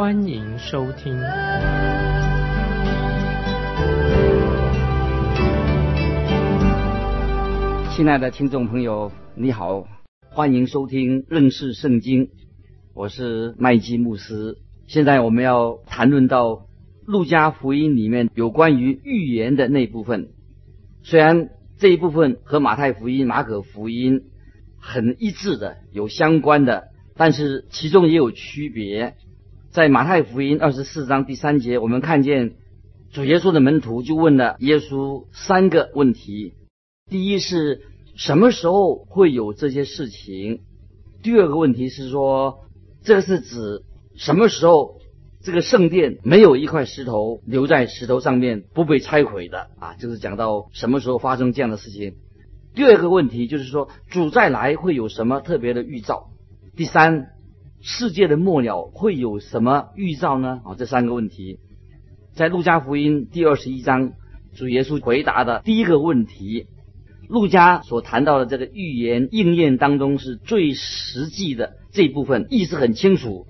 欢迎收听。亲爱的听众朋友，你好，欢迎收听认识圣经，我是麦基牧师。现在我们要谈论到路加福音里面有关于预言的那部分，虽然这一部分和马太福音、马可福音很一致的，有相关的，但是其中也有区别。在马太福音二十四章第三节，我们看见主耶稣的门徒就问了耶稣三个问题：第一是什么时候会有这些事情？第二个问题是说，这个是指什么时候这个圣殿没有一块石头留在石头上面不被拆毁的啊？就是讲到什么时候发生这样的事情。第二个问题就是说，主再来会有什么特别的预兆？第三。世界的末了会有什么预兆呢？啊，这三个问题，在路加福音第二十一章，主耶稣回答的第一个问题，路加所谈到的这个预言应验当中是最实际的这一部分，意思很清楚，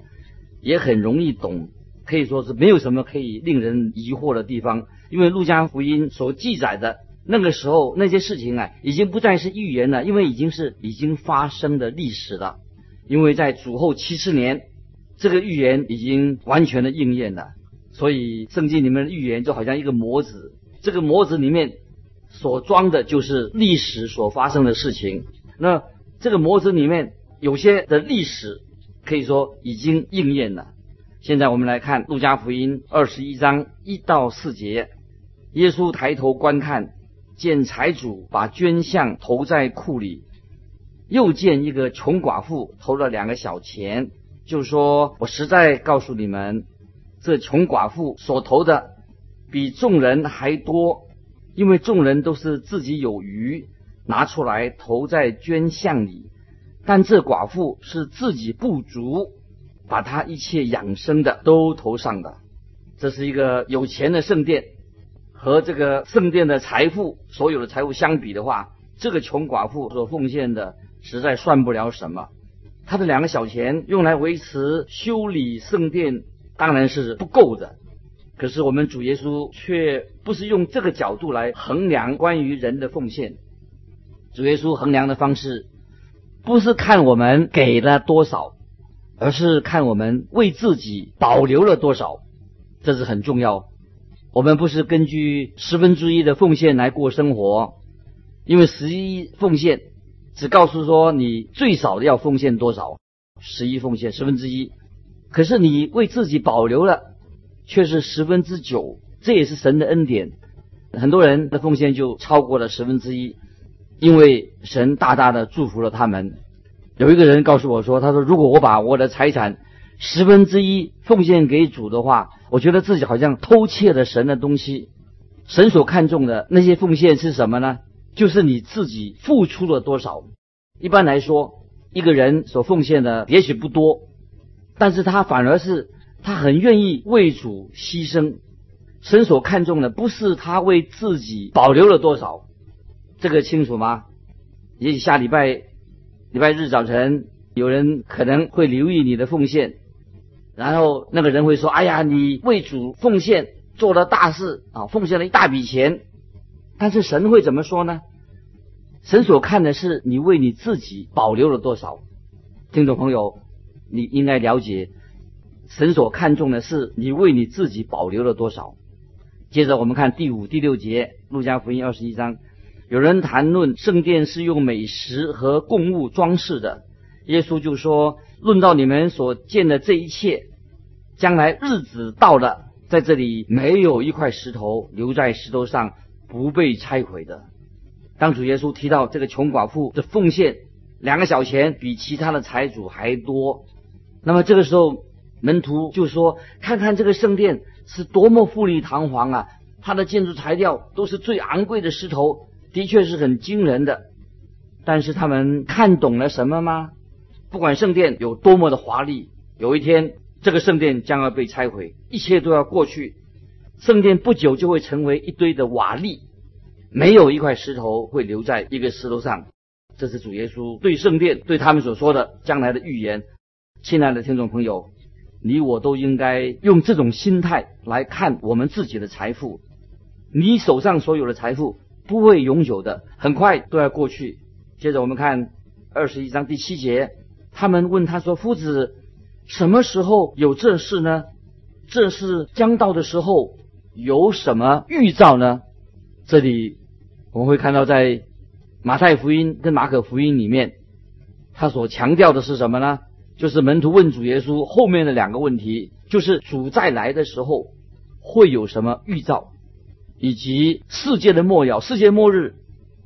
也很容易懂，可以说是没有什么可以令人疑惑的地方。因为路加福音所记载的那个时候那些事情啊，已经不再是预言了，因为已经是已经发生的历史了。因为在主后七十年，这个预言已经完全的应验了，所以圣经里面的预言就好像一个模子，这个模子里面所装的就是历史所发生的事情。那这个模子里面有些的历史可以说已经应验了。现在我们来看路加福音二十一章一到四节，耶稣抬头观看，见财主把捐项投在库里。又见一个穷寡妇投了两个小钱，就说：“我实在告诉你们，这穷寡妇所投的比众人还多，因为众人都是自己有余拿出来投在捐项里，但这寡妇是自己不足，把她一切养生的都投上的。这是一个有钱的圣殿，和这个圣殿的财富所有的财富相比的话，这个穷寡妇所奉献的。”实在算不了什么，他的两个小钱用来维持修理圣殿当然是不够的。可是我们主耶稣却不是用这个角度来衡量关于人的奉献。主耶稣衡量的方式不是看我们给了多少，而是看我们为自己保留了多少，这是很重要。我们不是根据十分之一的奉献来过生活，因为十一奉献。只告诉说你最少要奉献多少，十一奉献十分之一，可是你为自己保留了却是十分之九，这也是神的恩典。很多人的奉献就超过了十分之一，因为神大大的祝福了他们。有一个人告诉我说：“他说如果我把我的财产十分之一奉献给主的话，我觉得自己好像偷窃了神的东西。神所看重的那些奉献是什么呢？”就是你自己付出了多少。一般来说，一个人所奉献的也许不多，但是他反而是他很愿意为主牺牲。神所看重的不是他为自己保留了多少，这个清楚吗？也许下礼拜礼拜日早晨，有人可能会留意你的奉献，然后那个人会说：“哎呀，你为主奉献做了大事啊，奉献了一大笔钱。”但是神会怎么说呢？神所看的是你为你自己保留了多少。听众朋友，你应该了解，神所看重的是你为你自己保留了多少。接着我们看第五、第六节，路加福音二十一章，有人谈论圣殿是用美食和供物装饰的，耶稣就说：论到你们所见的这一切，将来日子到了，在这里没有一块石头留在石头上。不被拆毁的。当主耶稣提到这个穷寡妇的奉献两个小钱比其他的财主还多，那么这个时候门徒就说：“看看这个圣殿是多么富丽堂皇啊！它的建筑材料都是最昂贵的石头，的确是很惊人的。”但是他们看懂了什么吗？不管圣殿有多么的华丽，有一天这个圣殿将要被拆毁，一切都要过去。圣殿不久就会成为一堆的瓦砾，没有一块石头会留在一个石头上。这是主耶稣对圣殿对他们所说的将来的预言。亲爱的听众朋友，你我都应该用这种心态来看我们自己的财富。你手上所有的财富不会永久的，很快都要过去。接着我们看二十一章第七节，他们问他说：“夫子，什么时候有这事呢？这事将到的时候有什么预兆呢？”这里我们会看到，在马太福音跟马可福音里面，他所强调的是什么呢？就是门徒问主耶稣后面的两个问题，就是主再来的时候会有什么预兆，以及世界的末了、世界末日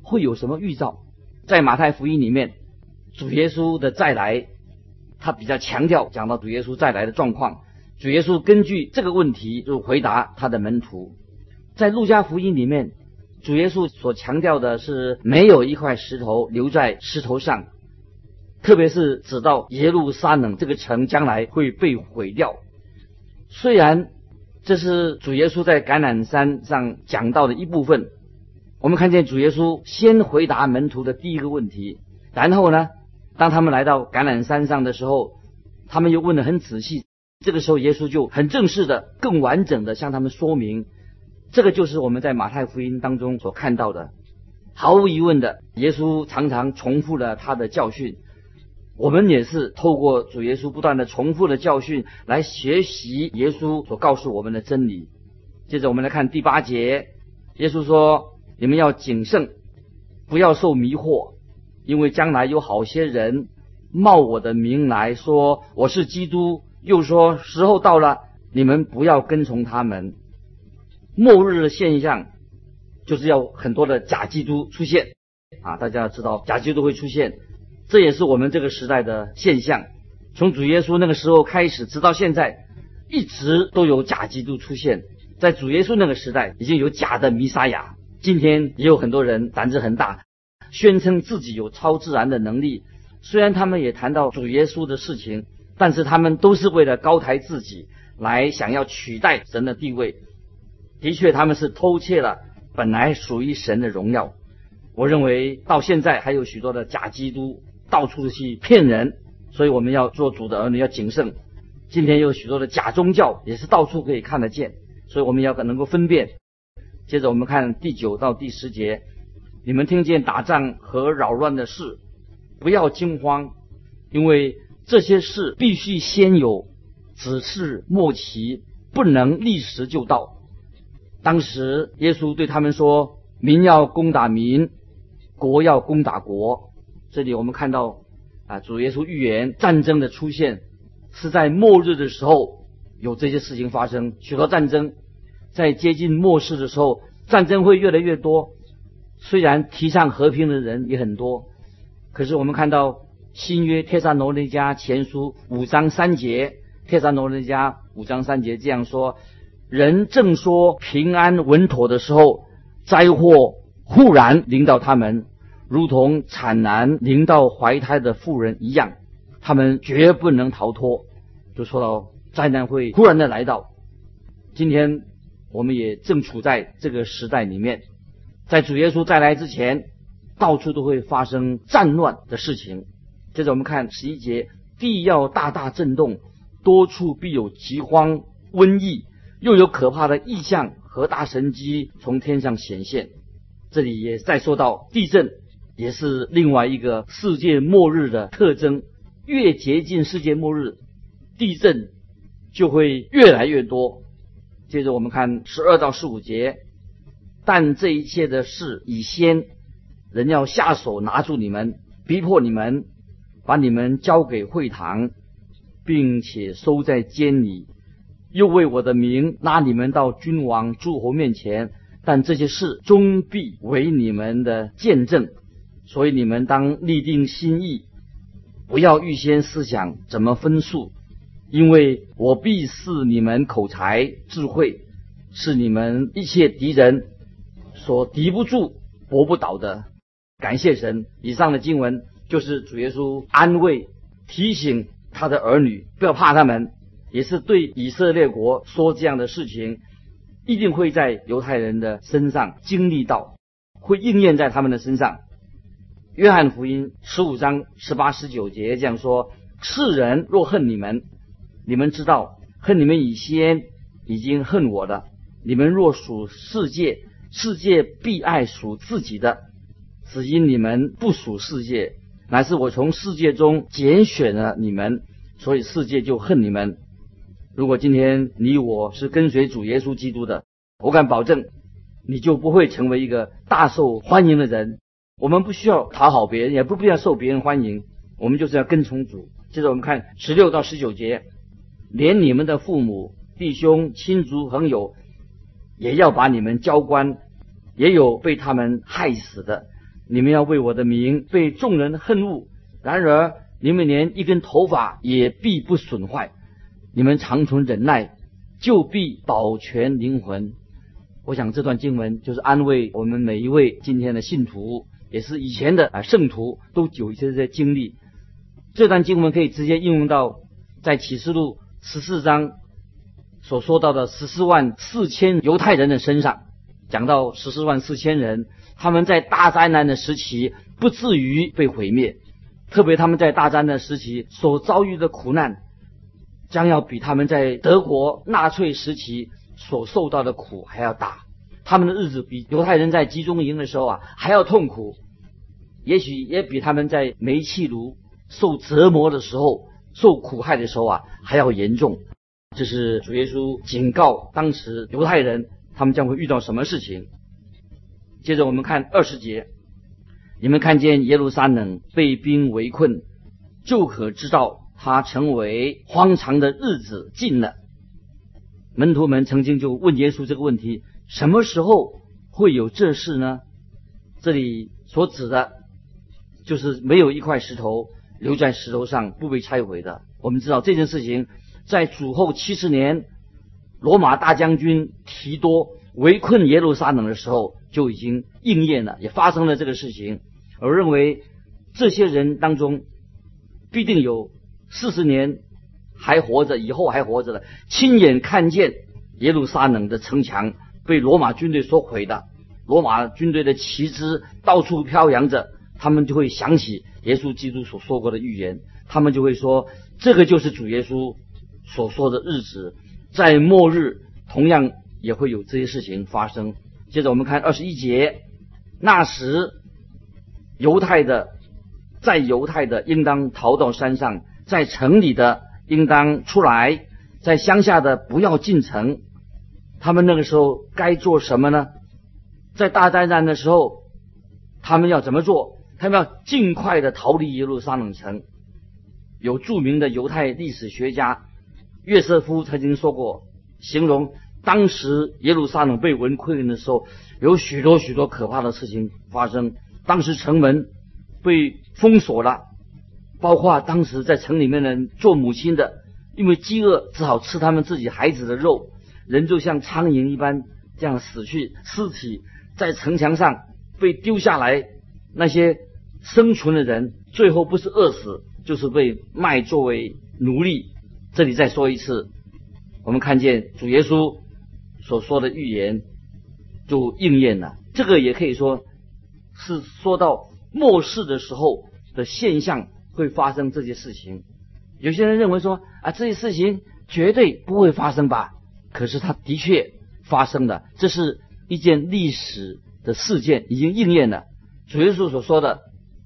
会有什么预兆。在马太福音里面，主耶稣的再来，他比较强调讲到主耶稣再来的状况。主耶稣根据这个问题就回答他的门徒。在路加福音里面，主耶稣所强调的是没有一块石头留在石头上，特别是指到耶路撒冷这个城将来会被毁掉。虽然这是主耶稣在橄榄山上讲到的一部分。我们看见主耶稣先回答门徒的第一个问题，然后呢，当他们来到橄榄山上的时候，他们又问得很仔细。这个时候，耶稣就很正式的、更完整的向他们说明，这个就是我们在马太福音当中所看到的。毫无疑问的，耶稣常常重复了他的教训。我们也是透过主耶稣不断的重复的教训来学习耶稣所告诉我们的真理。接着，我们来看第八节，耶稣说。你们要谨慎，不要受迷惑，因为将来有好些人冒我的名来说我是基督，又说时候到了，你们不要跟从他们。末日的现象就是要很多的假基督出现啊！大家知道，假基督会出现，这也是我们这个时代的现象。从主耶稣那个时候开始，直到现在，一直都有假基督出现。在主耶稣那个时代，已经有假的弥撒亚。今天也有很多人胆子很大，宣称自己有超自然的能力。虽然他们也谈到主耶稣的事情，但是他们都是为了高抬自己，来想要取代神的地位。的确，他们是偷窃了本来属于神的荣耀。我认为到现在还有许多的假基督到处去骗人，所以我们要做主的儿女要谨慎。今天有许多的假宗教也是到处可以看得见，所以我们要能够分辨。接着我们看第九到第十节，你们听见打仗和扰乱的事，不要惊慌，因为这些事必须先有，只是末期，不能立时就到。当时耶稣对他们说：“民要攻打民，国要攻打国。”这里我们看到啊，主耶稣预言战争的出现是在末日的时候有这些事情发生，许多战争。在接近末世的时候，战争会越来越多。虽然提倡和平的人也很多，可是我们看到新约帖撒罗尼迦前书五章三节，帖撒罗尼迦五章三节这样说：人正说平安稳妥的时候，灾祸忽然临到他们，如同产难临到怀胎的妇人一样，他们绝不能逃脱。就说到灾难会忽然的来到，今天。我们也正处在这个时代里面，在主耶稣再来之前，到处都会发生战乱的事情。接着我们看十一节，地要大大震动，多处必有饥荒、瘟疫，又有可怕的异象和大神机从天上显现。这里也再说到地震，也是另外一个世界末日的特征。越接近世界末日，地震就会越来越多。接着我们看十二到十五节，但这一切的事已先，人要下手拿住你们，逼迫你们，把你们交给会堂，并且收在监里，又为我的名拉你们到君王诸侯面前。但这些事终必为你们的见证，所以你们当立定心意，不要预先思想怎么分数。因为我必赐你们口才智慧，是你们一切敌人所敌不住、搏不倒的。感谢神！以上的经文就是主耶稣安慰、提醒他的儿女不要怕他们，也是对以色列国说这样的事情，一定会在犹太人的身上经历到，会应验在他们的身上。约翰福音十五章十八、十九节这样说：“世人若恨你们，你们知道恨你们以先已经恨我了。你们若属世界，世界必爱属自己的。只因你们不属世界，乃是我从世界中拣选了你们，所以世界就恨你们。如果今天你我是跟随主耶稣基督的，我敢保证，你就不会成为一个大受欢迎的人。”我们不需要讨好别人，也不必要受别人欢迎，我们就是要跟从主。接着我们看十六到十九节，连你们的父母、弟兄、亲族、朋友，也要把你们交官，也有被他们害死的。你们要为我的名被众人恨恶，然而你们连一根头发也必不损坏。你们长存忍耐，就必保全灵魂。我想这段经文就是安慰我们每一位今天的信徒。也是以前的啊圣徒都有一些些经历，这段经文可以直接应用到在启示录十四章所说到的十四万四千犹太人的身上。讲到十四万四千人，他们在大灾难的时期不至于被毁灭，特别他们在大灾难时期所遭遇的苦难，将要比他们在德国纳粹时期所受到的苦还要大。他们的日子比犹太人在集中营的时候啊还要痛苦。也许也比他们在煤气炉受折磨的时候、受苦害的时候啊还要严重。这是主耶稣警告当时犹太人，他们将会遇到什么事情。接着我们看二十节，你们看见耶路撒冷被兵围困，就可知道他成为荒唐的日子近了。门徒们曾经就问耶稣这个问题：什么时候会有这事呢？这里所指的。就是没有一块石头留在石头上不被拆毁的。我们知道这件事情在主后七十年，罗马大将军提多围困耶路撒冷的时候就已经应验了，也发生了这个事情。我认为这些人当中必定有四十年还活着，以后还活着的，亲眼看见耶路撒冷的城墙被罗马军队所毁的，罗马军队的旗帜到处飘扬着。他们就会想起耶稣基督所说过的预言，他们就会说，这个就是主耶稣所说的日子，在末日同样也会有这些事情发生。接着我们看二十一节，那时犹太的在犹太的应当逃到山上，在城里的应当出来，在乡下的不要进城。他们那个时候该做什么呢？在大灾难的时候，他们要怎么做？他们要尽快的逃离耶路撒冷城。有著名的犹太历史学家约瑟夫曾经说过，形容当时耶路撒冷被围困的时候，有许多许多可怕的事情发生。当时城门被封锁了，包括当时在城里面的做母亲的，因为饥饿只好吃他们自己孩子的肉，人就像苍蝇一般这样死去，尸体在城墙上被丢下来。那些生存的人，最后不是饿死，就是被卖作为奴隶。这里再说一次，我们看见主耶稣所说的预言就应验了。这个也可以说是说到末世的时候的现象会发生这些事情。有些人认为说啊，这些事情绝对不会发生吧？可是它的确发生了，这是一件历史的事件，已经应验了。主耶稣所说的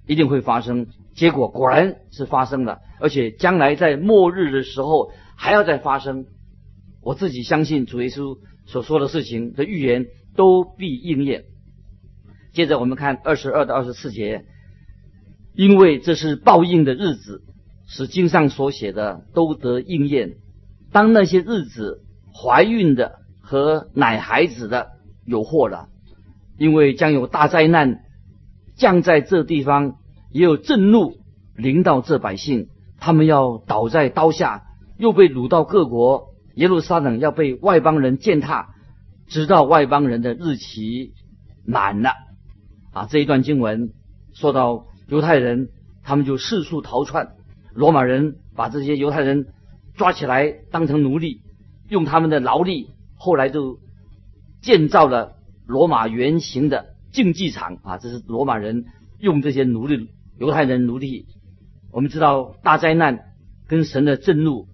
一定会发生，结果果然是发生了，而且将来在末日的时候还要再发生。我自己相信主耶稣所说的事情的预言都必应验。接着我们看二十二到二十四节，因为这是报应的日子，使经上所写的都得应验。当那些日子，怀孕的和奶孩子的有祸了，因为将有大灾难。降在这地方，也有震怒临到这百姓，他们要倒在刀下，又被掳到各国，耶路撒冷要被外邦人践踏，直到外邦人的日期满了。啊，这一段经文说到犹太人，他们就四处逃窜，罗马人把这些犹太人抓起来当成奴隶，用他们的劳力，后来就建造了罗马原型的竞技场啊，这是罗马人用这些奴隶犹太人奴隶。我们知道大灾难跟神的震怒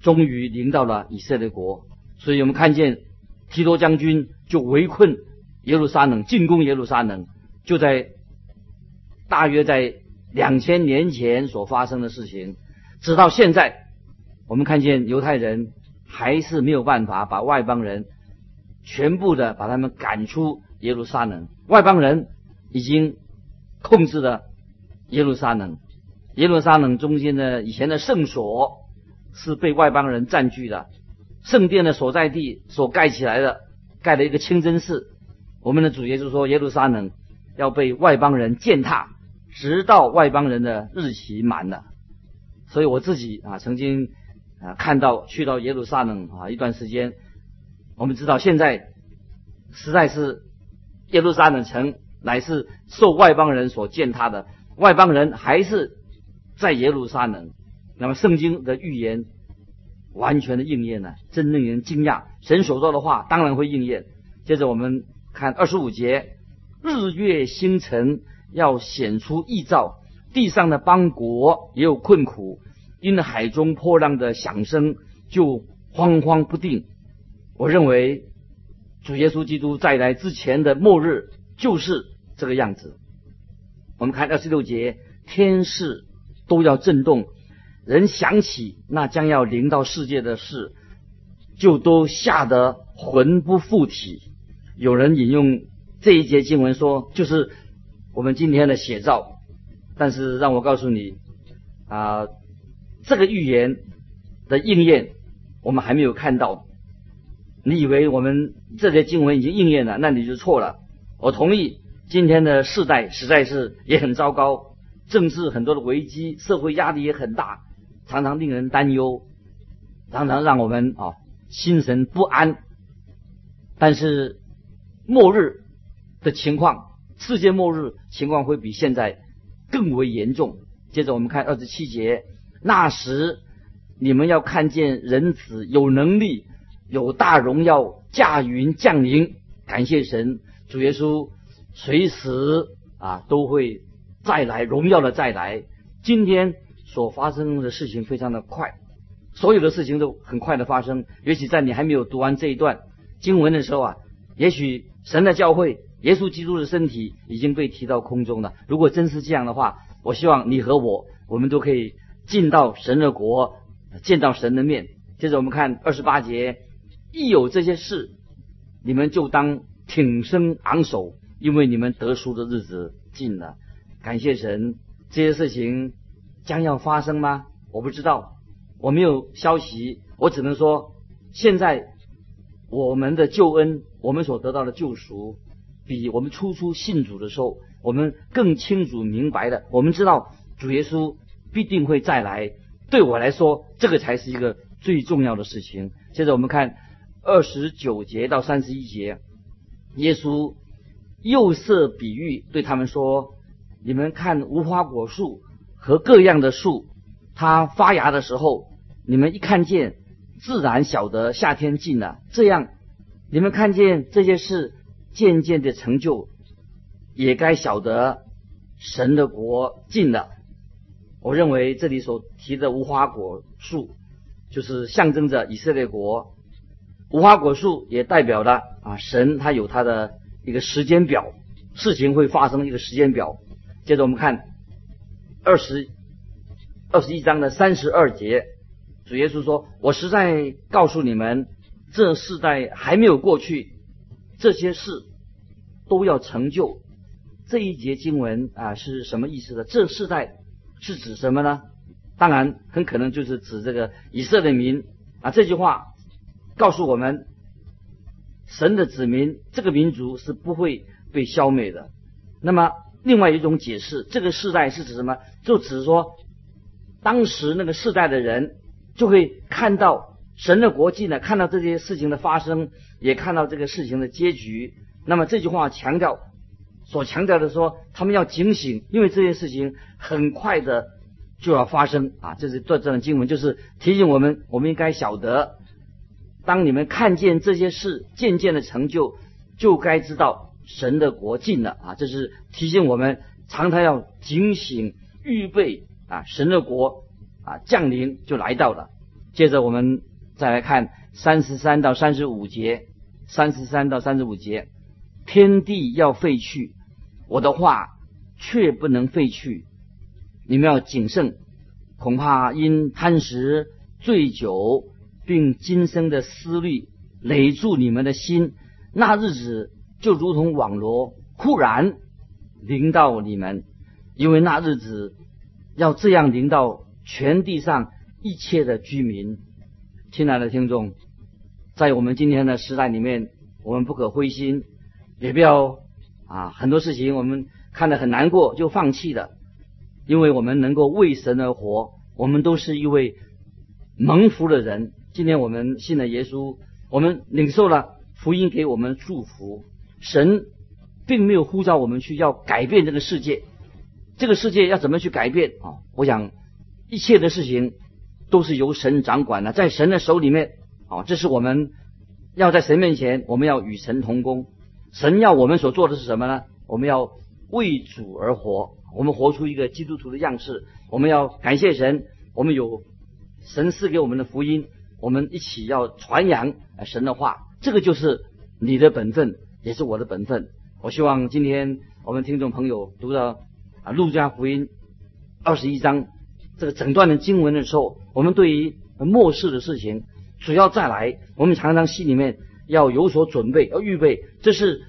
终于临到了以色列国，所以我们看见提多将军就围困。耶路撒冷进攻耶路撒冷，就在大约在两千年前所发生的事情。直到现在，我们看见犹太人还是没有办法把外邦人全部的把他们赶出耶路撒冷。外邦人已经控制了耶路撒冷。耶路撒冷中间的以前的圣所是被外邦人占据的，圣殿的所在地所盖起来的，盖了一个清真寺。我们的主耶稣说，耶路撒冷要被外邦人践踏，直到外邦人的日期满了。所以我自己啊，曾经啊看到去到耶路撒冷啊一段时间，我们知道现在实在是耶路撒冷城乃是受外邦人所践踏的，外邦人还是在耶路撒冷。那么圣经的预言完全的应验了，真令人惊讶。神所说的话当然会应验。接着我们。看二十五节，日月星辰要显出异兆，地上的邦国也有困苦，因海中波浪的响声就慌慌不定。我认为主耶稣基督再来之前的末日就是这个样子。我们看二十六节，天势都要震动，人想起那将要临到世界的事，就都吓得魂不附体。有人引用这一节经文说，就是我们今天的写照。但是让我告诉你，啊，这个预言的应验，我们还没有看到。你以为我们这些经文已经应验了，那你就错了。我同意，今天的世代实在是也很糟糕，政治很多的危机，社会压力也很大，常常令人担忧，常常让我们啊心神不安。但是。末日的情况，世界末日情况会比现在更为严重。接着我们看二十七节，那时你们要看见人子有能力、有大荣耀驾云降临。感谢神，主耶稣随时啊都会再来，荣耀的再来。今天所发生的事情非常的快，所有的事情都很快的发生。也许在你还没有读完这一段经文的时候啊，也许。神的教会，耶稣基督的身体已经被提到空中了。如果真是这样的话，我希望你和我，我们都可以进到神的国，见到神的面。接着我们看二十八节，一有这些事，你们就当挺身昂首，因为你们得赎的日子近了。感谢神，这些事情将要发生吗？我不知道，我没有消息，我只能说现在。我们的救恩，我们所得到的救赎，比我们初初信主的时候，我们更清楚明白的。我们知道主耶稣必定会再来。对我来说，这个才是一个最重要的事情。接着我们看二十九节到三十一节，耶稣又设比喻对他们说：“你们看无花果树和各样的树，它发芽的时候，你们一看见。”自然晓得夏天近了，这样你们看见这些事渐渐的成就，也该晓得神的国近了。我认为这里所提的无花果树，就是象征着以色列国。无花果树也代表了啊，神他有他的一个时间表，事情会发生一个时间表。接着我们看二十二十一章的三十二节。主耶稣说：“我实在告诉你们，这世代还没有过去，这些事都要成就。”这一节经文啊是什么意思呢？这世代是指什么呢？当然，很可能就是指这个以色列民啊。这句话告诉我们，神的子民这个民族是不会被消灭的。那么，另外一种解释，这个世代是指什么？就指说，当时那个世代的人。就会看到神的国际呢，看到这些事情的发生，也看到这个事情的结局。那么这句话强调，所强调的说，他们要警醒，因为这件事情很快的就要发生啊！这是这段经文，就是提醒我们，我们应该晓得，当你们看见这些事渐渐的成就，就该知道神的国近了啊！这是提醒我们，常常要警醒，预备啊，神的国啊降临就来到了。接着我们再来看三十三到三十五节，三十三到三十五节。天地要废去，我的话却不能废去。你们要谨慎，恐怕因贪食、醉酒，并今生的思虑累住你们的心，那日子就如同网罗，忽然临到你们。因为那日子要这样临到全地上一切的居民。亲爱的听众，在我们今天的时代里面，我们不可灰心。也不要啊，很多事情我们看得很难过就放弃了，因为我们能够为神而活，我们都是一位蒙福的人。今天我们信了耶稣，我们领受了福音给我们祝福。神并没有呼召我们去要改变这个世界，这个世界要怎么去改变啊？我想一切的事情都是由神掌管的，在神的手里面啊。这是我们要在神面前，我们要与神同工。神要我们所做的是什么呢？我们要为主而活，我们活出一个基督徒的样式。我们要感谢神，我们有神赐给我们的福音，我们一起要传扬神的话。这个就是你的本分，也是我的本分。我希望今天我们听众朋友读到啊《路加福音》二十一章这个整段的经文的时候，我们对于末世的事情，只要再来，我们常常心里面。要有所准备，要预备，这是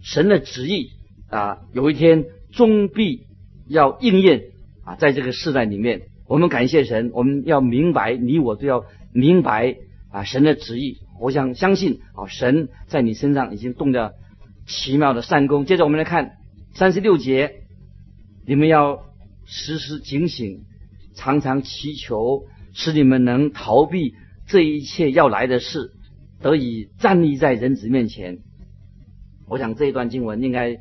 神的旨意啊！有一天终必要应验啊！在这个时代里面，我们感谢神，我们要明白，你我都要明白啊！神的旨意，我想相信啊！神在你身上已经动了奇妙的善功。接着我们来看三十六节，你们要时时警醒，常常祈求，使你们能逃避这一切要来的事。得以站立在人子面前，我想这一段经文应该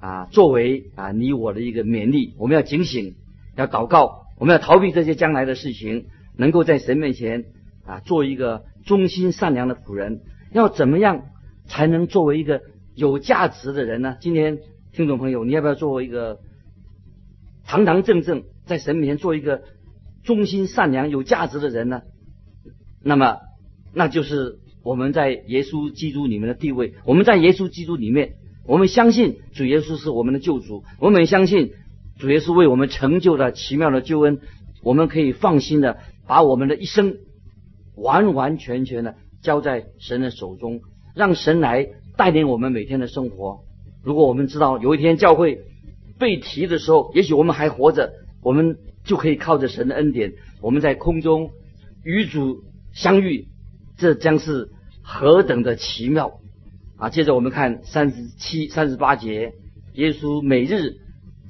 啊作为啊你我的一个勉励。我们要警醒，要祷告，我们要逃避这些将来的事情，能够在神面前啊做一个忠心善良的仆人。要怎么样才能作为一个有价值的人呢？今天听众朋友，你要不要作为一个堂堂正正在神面前做一个忠心善良有价值的人呢？那么，那就是。我们在耶稣基督里面的地位，我们在耶稣基督里面，我们相信主耶稣是我们的救主，我们相信主耶稣为我们成就了奇妙的救恩，我们可以放心的把我们的一生完完全全的交在神的手中，让神来带领我们每天的生活。如果我们知道有一天教会被提的时候，也许我们还活着，我们就可以靠着神的恩典，我们在空中与主相遇，这将是。何等的奇妙啊！接着我们看三十七、三十八节，耶稣每日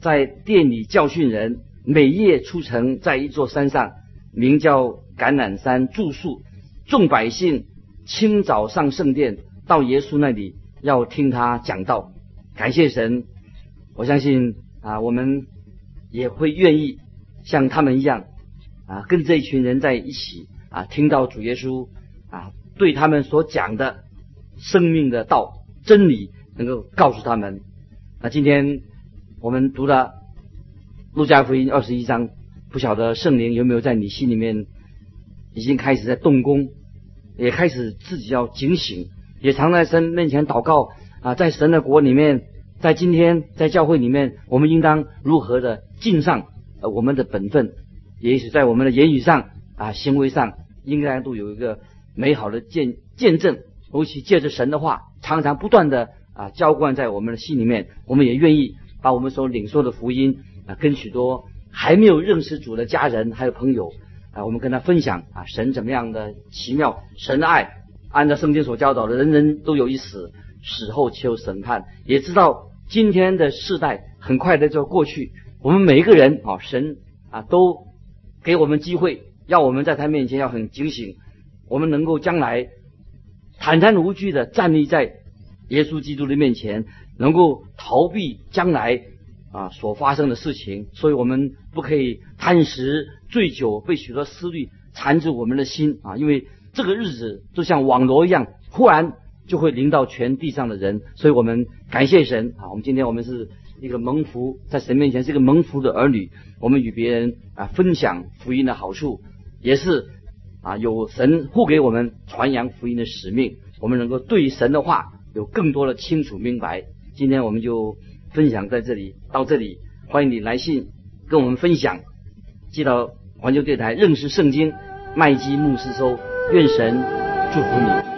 在店里教训人，每夜出城，在一座山上，名叫橄榄山住宿。众百姓清早上圣殿，到耶稣那里要听他讲道。感谢神，我相信啊，我们也会愿意像他们一样啊，跟这一群人在一起啊，听到主耶稣啊。对他们所讲的生命的道真理，能够告诉他们。那今天我们读了路加福音二十一章，不晓得圣灵有没有在你心里面已经开始在动工，也开始自己要警醒，也常在神面前祷告啊，在神的国里面，在今天在教会里面，我们应当如何的尽上我们的本分，也许在我们的言语上啊行为上，应该都有一个。美好的见见证，尤其借着神的话，常常不断的啊浇灌在我们的心里面。我们也愿意把我们所领受的福音啊，跟许多还没有认识主的家人还有朋友啊，我们跟他分享啊，神怎么样的奇妙，神的爱，按照圣经所教导的，人人都有一死，死后且有审判。也知道今天的世代很快的就过去，我们每一个人啊，神啊都给我们机会要我们在他面前要很警醒，我们能够将来坦然无惧的站立在耶稣基督的面前，能够逃避将来啊所发生的事情。所以我们不可以贪食、醉酒，被许多思虑缠住我们的心啊！因为这个日子就像网罗一样，忽然就会临到全地上的人。所以我们感谢神啊！我们今天我们是一个蒙福，在神面前是一个蒙福的儿女，我们与别人啊分享福音的好处。也是啊，有神护给我们传扬福音的使命，我们能够对神的话有更多的清楚明白。今天我们就分享在这里，到这里，欢迎你来信跟我们分享，寄到环球电台认识圣经麦基牧师收，愿神祝福你。